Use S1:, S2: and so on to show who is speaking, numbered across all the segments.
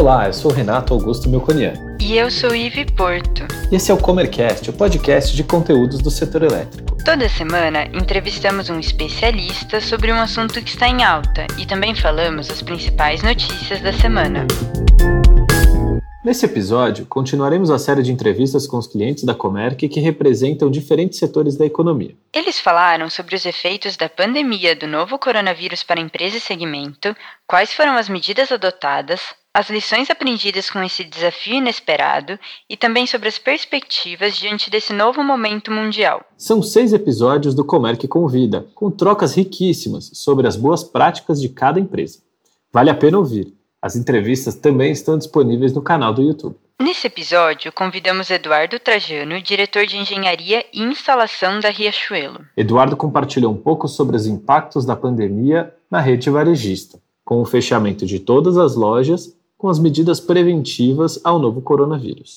S1: Olá, eu sou Renato Augusto Melconian.
S2: E eu sou Ive Porto.
S1: Esse é o Comercast, o podcast de conteúdos do setor elétrico.
S2: Toda semana entrevistamos um especialista sobre um assunto que está em alta e também falamos as principais notícias da semana.
S1: Nesse episódio, continuaremos a série de entrevistas com os clientes da Comerc que representam diferentes setores da economia.
S2: Eles falaram sobre os efeitos da pandemia do novo coronavírus para empresa e segmento, quais foram as medidas adotadas, as lições aprendidas com esse desafio inesperado e também sobre as perspectivas diante desse novo momento mundial.
S1: São seis episódios do Comerc Convida, com trocas riquíssimas sobre as boas práticas de cada empresa. Vale a pena ouvir. As entrevistas também estão disponíveis no canal do YouTube.
S2: Nesse episódio, convidamos Eduardo Trajano, diretor de engenharia e instalação da Riachuelo.
S1: Eduardo compartilhou um pouco sobre os impactos da pandemia na rede varejista, com o fechamento de todas as lojas, com as medidas preventivas ao novo coronavírus.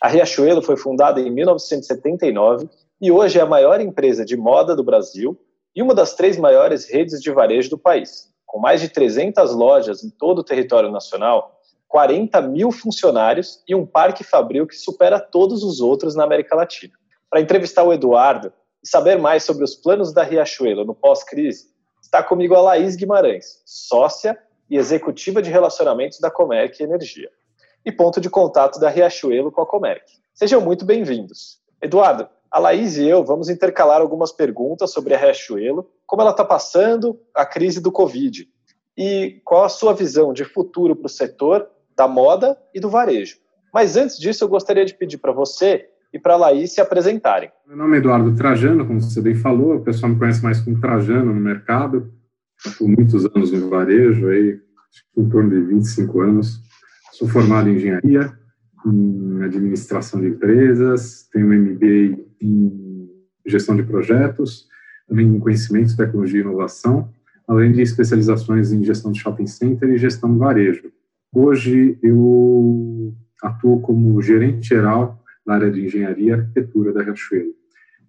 S3: A Riachuelo foi fundada em 1979 e hoje é a maior empresa de moda do Brasil e uma das três maiores redes de varejo do país. Com mais de 300 lojas em todo o território nacional, 40 mil funcionários e um parque fabril que supera todos os outros na América Latina. Para entrevistar o Eduardo e saber mais sobre os planos da Riachuelo no pós-crise, está comigo a Laís Guimarães, sócia e executiva de relacionamentos da Comerc Energia e ponto de contato da Riachuelo com a Comerc. Sejam muito bem-vindos. Eduardo, a Laís e eu vamos intercalar algumas perguntas sobre a Riachuelo, como ela está passando a crise do Covid e qual a sua visão de futuro para o setor da moda e do varejo. Mas antes disso, eu gostaria de pedir para você e para a Laís se apresentarem.
S4: Meu nome é Eduardo Trajano, como você bem falou, o pessoal me conhece mais como Trajano no mercado, por muitos anos no varejo, aí, em torno de 25 anos. Sou formado em engenharia, em administração de empresas, tenho MBA em gestão de projetos, também em conhecimento, tecnologia e inovação, além de especializações em gestão de shopping center e gestão de varejo. Hoje eu atuo como gerente geral na área de engenharia e arquitetura da Riachuelo.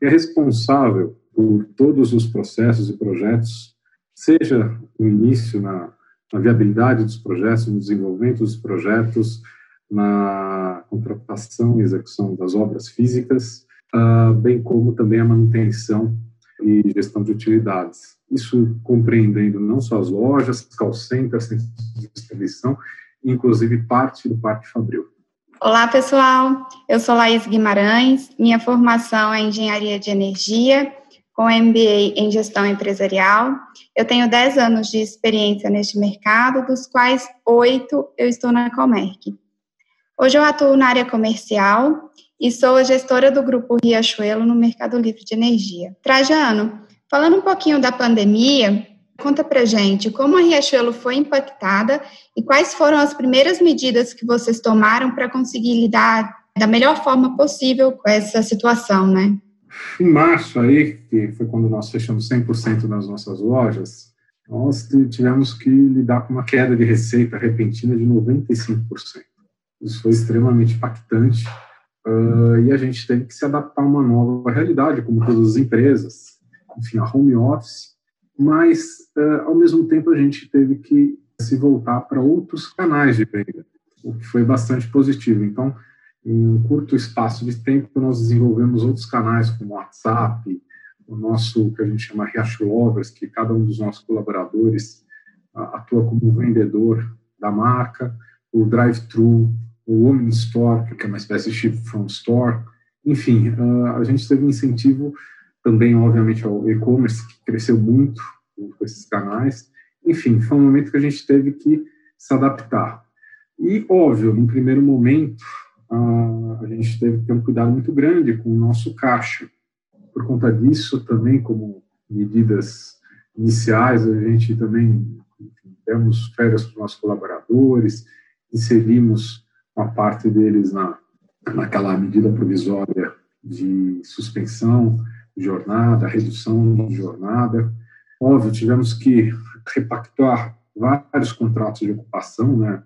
S4: É responsável por todos os processos e projetos, seja no início, na, na viabilidade dos projetos, no desenvolvimento dos projetos, na contratação e execução das obras físicas, uh, bem como também a manutenção e gestão de utilidades. Isso compreendendo não só as lojas, call centers, centros de distribuição, inclusive parte do Parque Fabril.
S5: Olá, pessoal. Eu sou Laís Guimarães. Minha formação é Engenharia de Energia, com MBA em Gestão Empresarial. Eu tenho 10 anos de experiência neste mercado, dos quais 8 eu estou na Comerc. Hoje eu atuo na área comercial e sou a gestora do grupo Riachuelo no Mercado Livre de Energia. Trajano, falando um pouquinho da pandemia, conta pra gente como a Riachuelo foi impactada e quais foram as primeiras medidas que vocês tomaram para conseguir lidar da melhor forma possível com essa situação, né?
S4: Em março aí, que foi quando nós fechamos 100% das nossas lojas, nós tivemos que lidar com uma queda de receita repentina de 95%. Isso foi extremamente impactante uh, e a gente teve que se adaptar a uma nova realidade, como todas as empresas, enfim, a home office, mas uh, ao mesmo tempo a gente teve que se voltar para outros canais de venda, o que foi bastante positivo. Então, em um curto espaço de tempo, nós desenvolvemos outros canais, como o WhatsApp, o nosso, que a gente chama Riacho Lovers, que cada um dos nossos colaboradores atua como vendedor da marca, o drive-thru, o Women Store, que é uma espécie de ship from store. Enfim, uh, a gente teve incentivo também, obviamente, ao e-commerce, que cresceu muito com esses canais. Enfim, foi um momento que a gente teve que se adaptar. E, óbvio, no primeiro momento, uh, a gente teve que ter um cuidado muito grande com o nosso caixa. Por conta disso, também, como medidas iniciais, a gente também enfim, demos férias para os nossos colaboradores, inserimos uma parte deles na, naquela medida provisória de suspensão jornada, redução de jornada. Óbvio, tivemos que repactuar vários contratos de ocupação, né,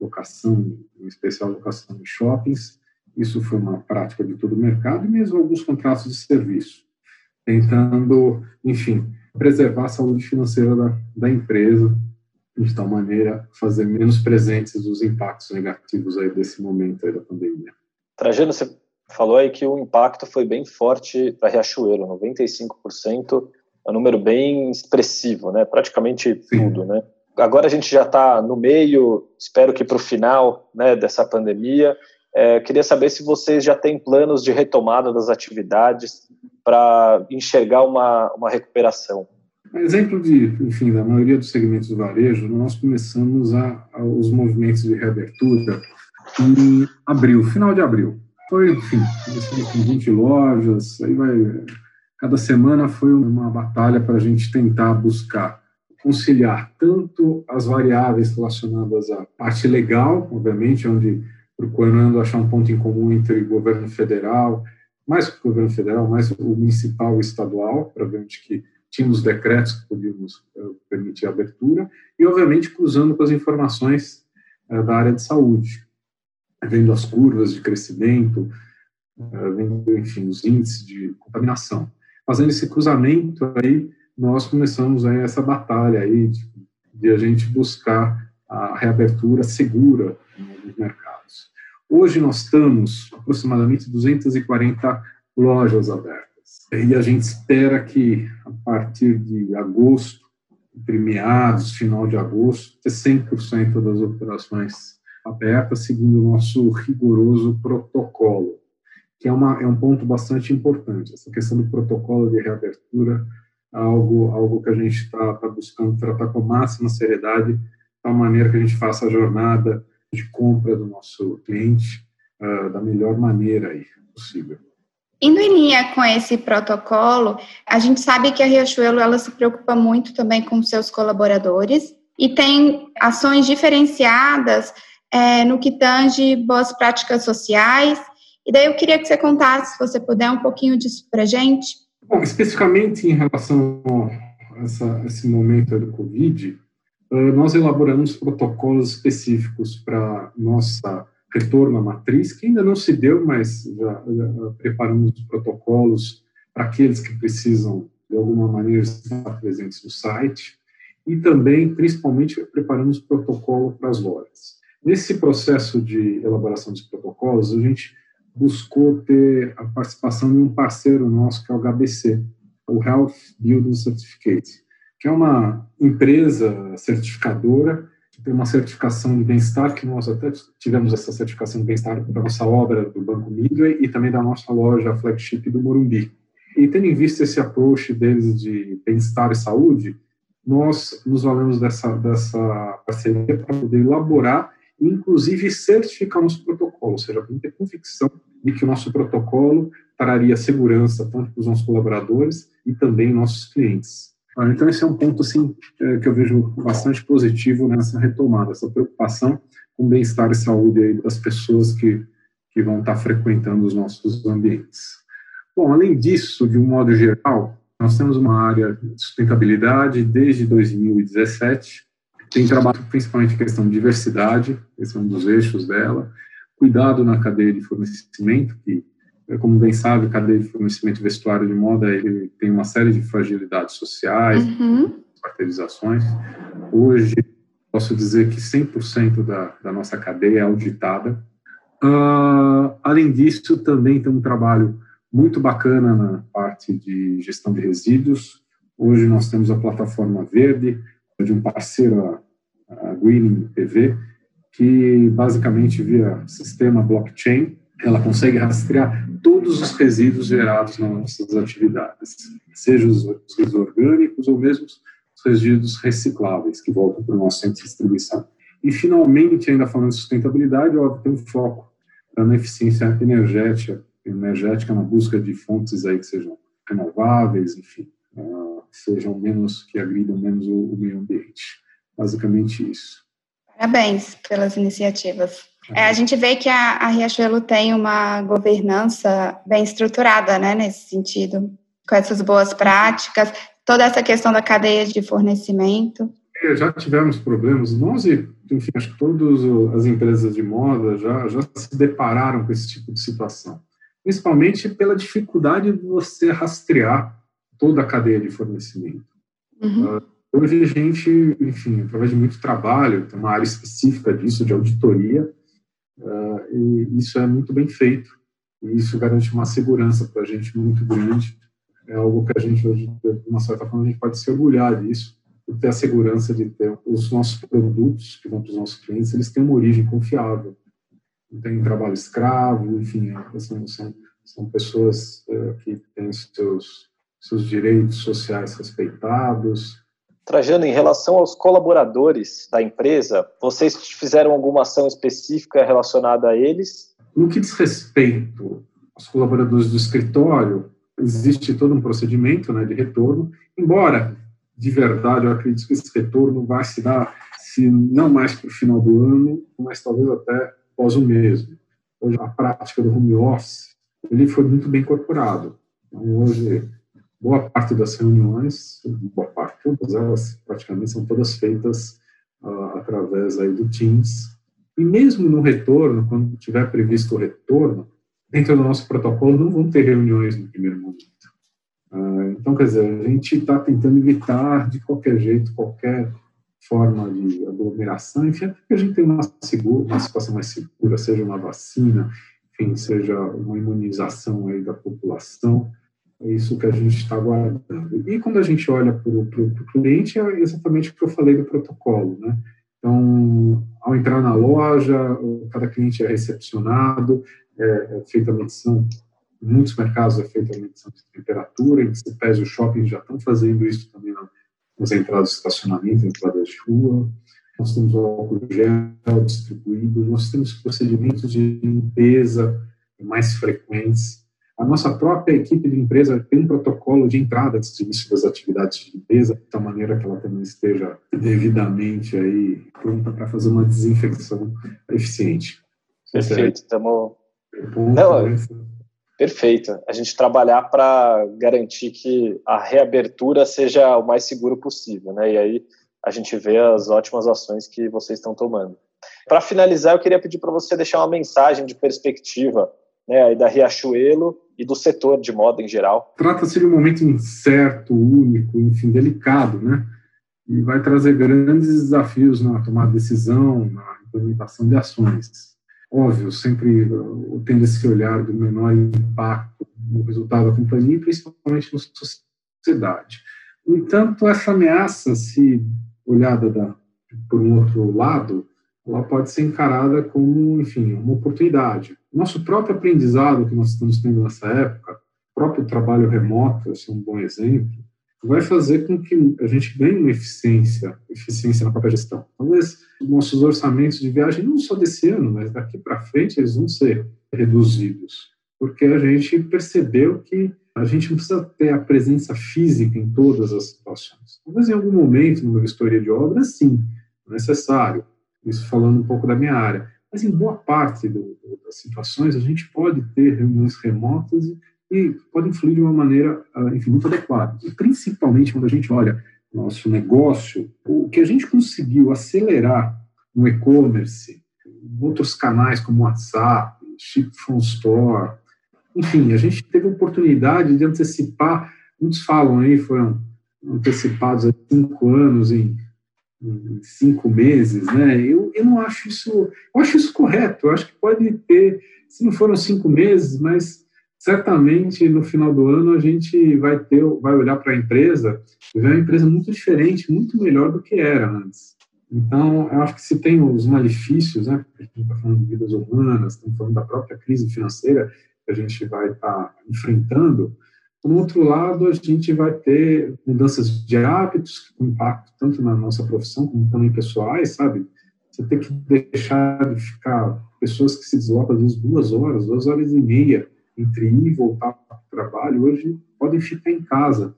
S4: locação, em especial locação de shoppings, isso foi uma prática de todo o mercado, e mesmo alguns contratos de serviço, tentando, enfim, preservar a saúde financeira da, da empresa, de tal maneira fazer menos presentes os impactos negativos aí desse momento aí da pandemia.
S3: Trajano, você falou aí que o impacto foi bem forte para Riachuelo, 95%, é um número bem expressivo, né? Praticamente tudo, né? Agora a gente já está no meio, espero que para o final né, dessa pandemia. É, queria saber se vocês já têm planos de retomada das atividades para enxergar uma, uma recuperação.
S4: exemplo de, enfim, da maioria dos segmentos do varejo, nós começamos a, a, os movimentos de reabertura em abril, final de abril. Foi, enfim, com 20 lojas, aí vai. Cada semana foi uma batalha para a gente tentar buscar conciliar tanto as variáveis relacionadas à parte legal, obviamente, onde procurando achar um ponto em comum entre governo federal, mais o governo federal, mais o municipal e estadual, para ver onde que tínhamos decretos que podíamos uh, permitir a abertura, e, obviamente, cruzando com as informações uh, da área de saúde, vendo as curvas de crescimento, uh, vendo, enfim, os índices de contaminação. Fazendo esse cruzamento aí, nós começamos aí essa batalha aí de, de a gente buscar a reabertura segura dos mercados. Hoje nós estamos aproximadamente 240 lojas abertas e a gente espera que a partir de agosto, entre meados, final de agosto, ter 100% das operações abertas, segundo o nosso rigoroso protocolo, que é, uma, é um ponto bastante importante. Essa questão do protocolo de reabertura algo, algo que a gente está tá buscando tratar com máxima seriedade, de tal maneira que a gente faça a jornada de compra do nosso cliente uh, da melhor maneira aí possível.
S5: Indo em linha com esse protocolo, a gente sabe que a Riachuelo ela se preocupa muito também com seus colaboradores e tem ações diferenciadas é, no que tange boas práticas sociais. E daí eu queria que você contasse, se você puder, um pouquinho disso para gente.
S4: Bom, especificamente em relação a essa, esse momento do Covid, eh, nós elaboramos protocolos específicos para nossa retorno à matriz, que ainda não se deu, mas já, já preparamos protocolos para aqueles que precisam, de alguma maneira, estar presentes no site, e também, principalmente, preparamos protocolo para as lojas. Nesse processo de elaboração dos protocolos, a gente buscou ter a participação de um parceiro nosso, que é o HBC, o Health Building Certificate, que é uma empresa certificadora que tem uma certificação de bem-estar, que nós até tivemos essa certificação de bem-estar para a nossa obra do Banco Midway e também da nossa loja flagship do Morumbi. E tendo em vista esse approach deles de bem-estar e saúde, nós nos valemos dessa, dessa parceria para poder elaborar inclusive, certificar nosso protocolo, ou seja, para ter convicção de que o nosso protocolo traria segurança tanto para os nossos colaboradores e também nossos clientes. Ah, então, esse é um ponto assim, é, que eu vejo bastante positivo nessa retomada, essa preocupação com o bem-estar e saúde das pessoas que, que vão estar frequentando os nossos ambientes. Bom, além disso, de um modo geral, nós temos uma área de sustentabilidade desde 2017, tem trabalhado principalmente em questão de diversidade, esse é um dos eixos dela, cuidado na cadeia de fornecimento, que, é, como bem sabe, a cadeia de fornecimento vestuário de moda ele tem uma série de fragilidades sociais, uhum. caracterizações. Hoje, posso dizer que 100% da, da nossa cadeia é auditada. Uh, além disso, também tem um trabalho muito bacana na parte de gestão de resíduos. Hoje nós temos a plataforma verde, de um parceiro, a Greening TV, que basicamente via sistema blockchain, ela consegue rastrear todos os resíduos gerados nas nossas atividades, seja os resíduos orgânicos ou mesmo os resíduos recicláveis que voltam para o nosso centro de distribuição. E, finalmente, ainda falando de sustentabilidade, óbvio, tem um foco na eficiência energética, energética na busca de fontes aí que sejam renováveis, enfim, uh, sejam menos, que agridam menos o, o meio ambiente. Basicamente isso.
S5: Parabéns pelas iniciativas. É, a gente vê que a, a, Riachuelo tem uma governança bem estruturada, né, nesse sentido, com essas boas práticas, toda essa questão da cadeia de fornecimento.
S4: É, já tivemos problemas, nós e, enfim, acho que todas as empresas de moda já, já se depararam com esse tipo de situação, principalmente pela dificuldade de você rastrear toda a cadeia de fornecimento. Uhum. Uh, hoje a gente, enfim, através de muito trabalho, tem uma área específica disso, de auditoria, uh, e isso é muito bem feito. E isso garante uma segurança para a gente muito grande. É algo que a gente, hoje, de uma certa forma, a gente pode se orgulhar disso, por ter a segurança de ter os nossos produtos que vão para os nossos clientes, eles têm uma origem confiável. Não tem trabalho escravo, enfim, são, são, são pessoas é, que têm seus, seus direitos sociais respeitados.
S3: Trajano, em relação aos colaboradores da empresa, vocês fizeram alguma ação específica relacionada a eles?
S4: No que diz respeito aos colaboradores do escritório, existe todo um procedimento né, de retorno, embora de verdade, eu acredito que esse retorno vai se dar, se não mais para o final do ano, mas talvez até após o mesmo. Hoje, a prática do home office, ele foi muito bem incorporado. Então, hoje, boa parte das reuniões, boa parte, todas elas praticamente são todas feitas uh, através aí do Teams. E mesmo no retorno, quando tiver previsto o retorno, dentro do nosso protocolo não vão ter reuniões no primeiro momento. Ah, então, quer dizer, a gente está tentando evitar de qualquer jeito qualquer forma de aglomeração, enfim, até que a gente tenha uma, segura, uma situação mais segura, seja uma vacina, enfim, seja uma imunização aí da população, é isso que a gente está aguardando. E quando a gente olha para o cliente, é exatamente o que eu falei do protocolo, né? Então, ao entrar na loja, cada cliente é recepcionado, é, é feita a medição em muitos mercados é feita a medição de temperatura, em pés os shoppings já estão fazendo isso também nas entradas de estacionamento, entradas de rua. Nós temos o álcool gel distribuído, nós temos procedimentos de limpeza mais frequentes. A nossa própria equipe de empresa tem um protocolo de entrada de início das atividades de limpeza, de tal maneira que ela também esteja devidamente aí pronta para fazer uma desinfecção eficiente.
S3: Perfeito, estamos... Não, Perfeito. A gente trabalhar para garantir que a reabertura seja o mais seguro possível, né? E aí a gente vê as ótimas ações que vocês estão tomando. Para finalizar, eu queria pedir para você deixar uma mensagem de perspectiva né, da Riachuelo e do setor de moda em geral.
S4: Trata-se de um momento incerto, único, enfim, delicado, né? E vai trazer grandes desafios na tomada de decisão, na implementação de ações óbvio, sempre tendo esse olhar do menor impacto no resultado da companhia, principalmente na sociedade. No entanto, essa ameaça, se olhada da, por um outro lado, ela pode ser encarada como, enfim, uma oportunidade. Nosso próprio aprendizado que nós estamos tendo nessa época, o próprio trabalho remoto, esse é um bom exemplo, vai fazer com que a gente ganhe uma eficiência, eficiência na própria gestão. Talvez nossos orçamentos de viagem, não só desse ano, mas daqui para frente, eles vão ser reduzidos, porque a gente percebeu que a gente não precisa ter a presença física em todas as situações. Talvez em algum momento, numa vistoria de obras, sim, necessário. Isso falando um pouco da minha área. Mas em boa parte do, das situações, a gente pode ter reuniões remotas e e podem fluir de uma maneira, ah, enfim, muito adequada. E principalmente quando a gente olha nosso negócio, o que a gente conseguiu acelerar no e-commerce, outros canais como WhatsApp, Chip from Store, enfim, a gente teve a oportunidade de antecipar, muitos falam aí, foram antecipados há cinco anos em, em, cinco meses, né? Eu, eu não acho isso, eu acho isso correto, eu acho que pode ter, se não foram cinco meses, mas certamente no final do ano a gente vai ter, vai olhar para a empresa e ver uma empresa muito diferente, muito melhor do que era antes. Então, eu acho que se tem os malefícios, né, a gente está falando de vidas humanas, estamos falando da própria crise financeira que a gente vai estar tá enfrentando, por outro lado, a gente vai ter mudanças de hábitos com impacto tanto na nossa profissão como também pessoais, sabe? Você tem que deixar de ficar pessoas que se deslocam às vezes duas horas, duas horas e meia entre ir e voltar para o trabalho, hoje podem ficar em casa.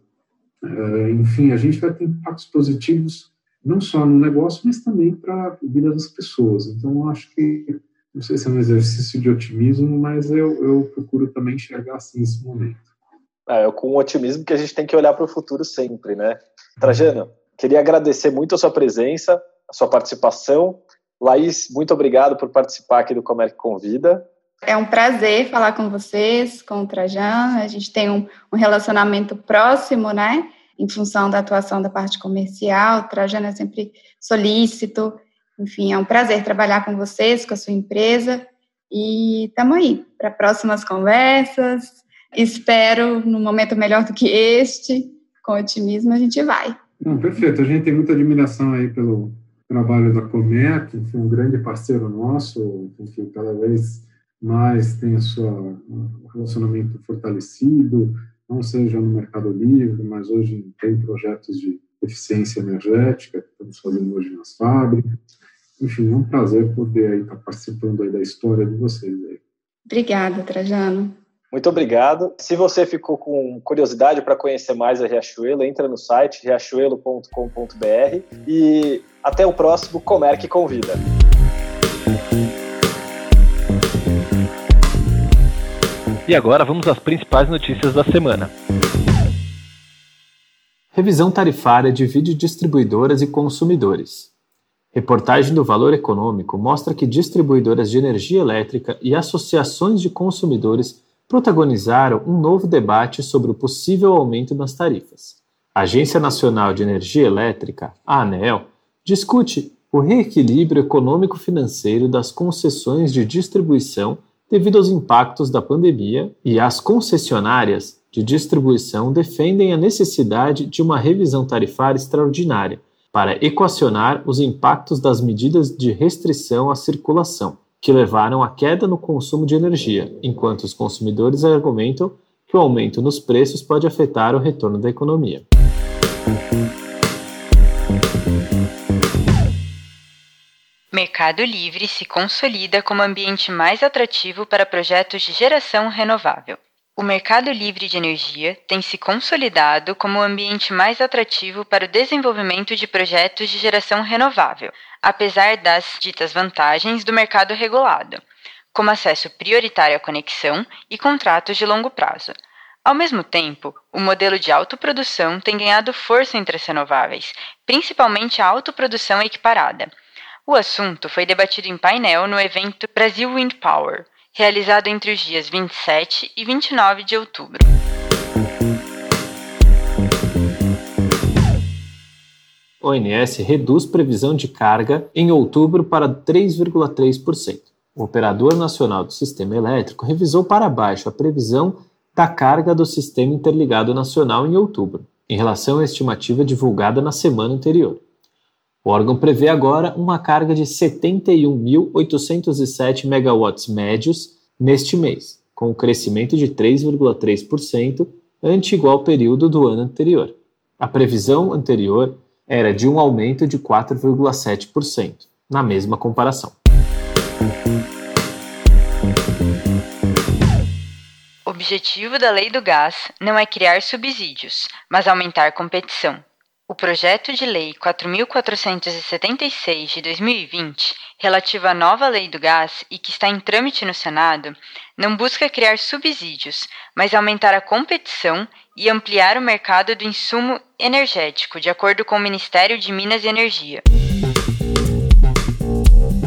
S4: É, enfim, a gente vai ter impactos positivos não só no negócio, mas também para a vida das pessoas. Então, acho que, não sei se é um exercício de otimismo, mas eu, eu procuro também enxergar assim esse momento.
S3: É, com o otimismo que a gente tem que olhar para o futuro sempre, né? Trajano, queria agradecer muito a sua presença, a sua participação. Laís, muito obrigado por participar aqui do Comerc Convida.
S5: É um prazer falar com vocês, com o Trajan. A gente tem um, um relacionamento próximo, né? em função da atuação da parte comercial. Trajano é sempre solícito. Enfim, é um prazer trabalhar com vocês, com a sua empresa. E estamos aí para próximas conversas. Espero num momento melhor do que este. Com otimismo a gente vai.
S4: Não, perfeito. A gente tem muita admiração aí pelo trabalho da Comer, que foi um grande parceiro nosso, que cada vez mais tem o seu relacionamento fortalecido, não seja no Mercado Livre, mas hoje tem projetos de eficiência energética que estamos fazendo hoje nas fábricas. Enfim, é um prazer poder aí estar participando aí da história de vocês. Aí.
S5: Obrigada, Trajano.
S3: Muito obrigado. Se você ficou com curiosidade para conhecer mais a Riachuelo, entra no site riachuelo.com.br e até o próximo Comerc Convida.
S1: E agora vamos às principais notícias da semana. Revisão tarifária divide distribuidoras e consumidores. Reportagem do Valor Econômico mostra que distribuidoras de energia elétrica e associações de consumidores protagonizaram um novo debate sobre o possível aumento nas tarifas. A Agência Nacional de Energia Elétrica, a ANEEL, discute o reequilíbrio econômico-financeiro das concessões de distribuição devido aos impactos da pandemia e as concessionárias de distribuição defendem a necessidade de uma revisão tarifária extraordinária para equacionar os impactos das medidas de restrição à circulação, que levaram à queda no consumo de energia, enquanto os consumidores argumentam que o aumento nos preços pode afetar o retorno da economia.
S2: Mercado Livre se consolida como ambiente mais atrativo para projetos de geração renovável. O mercado livre de energia tem se consolidado como o ambiente mais atrativo para o desenvolvimento de projetos de geração renovável, apesar das ditas vantagens do mercado regulado, como acesso prioritário à conexão e contratos de longo prazo. Ao mesmo tempo, o modelo de autoprodução tem ganhado força entre as renováveis, principalmente a autoprodução equiparada. O assunto foi debatido em painel no evento Brasil Wind Power realizado entre os dias 27 e 29 de outubro.
S1: O ONS reduz previsão de carga em outubro para 3,3%. O Operador Nacional do Sistema Elétrico revisou para baixo a previsão da carga do Sistema Interligado Nacional em outubro, em relação à estimativa divulgada na semana anterior. O órgão prevê agora uma carga de 71.807 megawatts médios neste mês, com um crescimento de 3,3% ante igual período do ano anterior. A previsão anterior era de um aumento de 4,7% na mesma comparação.
S2: O objetivo da Lei do Gás não é criar subsídios, mas aumentar competição. O projeto de lei 4476 de 2020, relativo à nova lei do gás e que está em trâmite no Senado, não busca criar subsídios, mas aumentar a competição e ampliar o mercado do insumo energético, de acordo com o Ministério de Minas e Energia.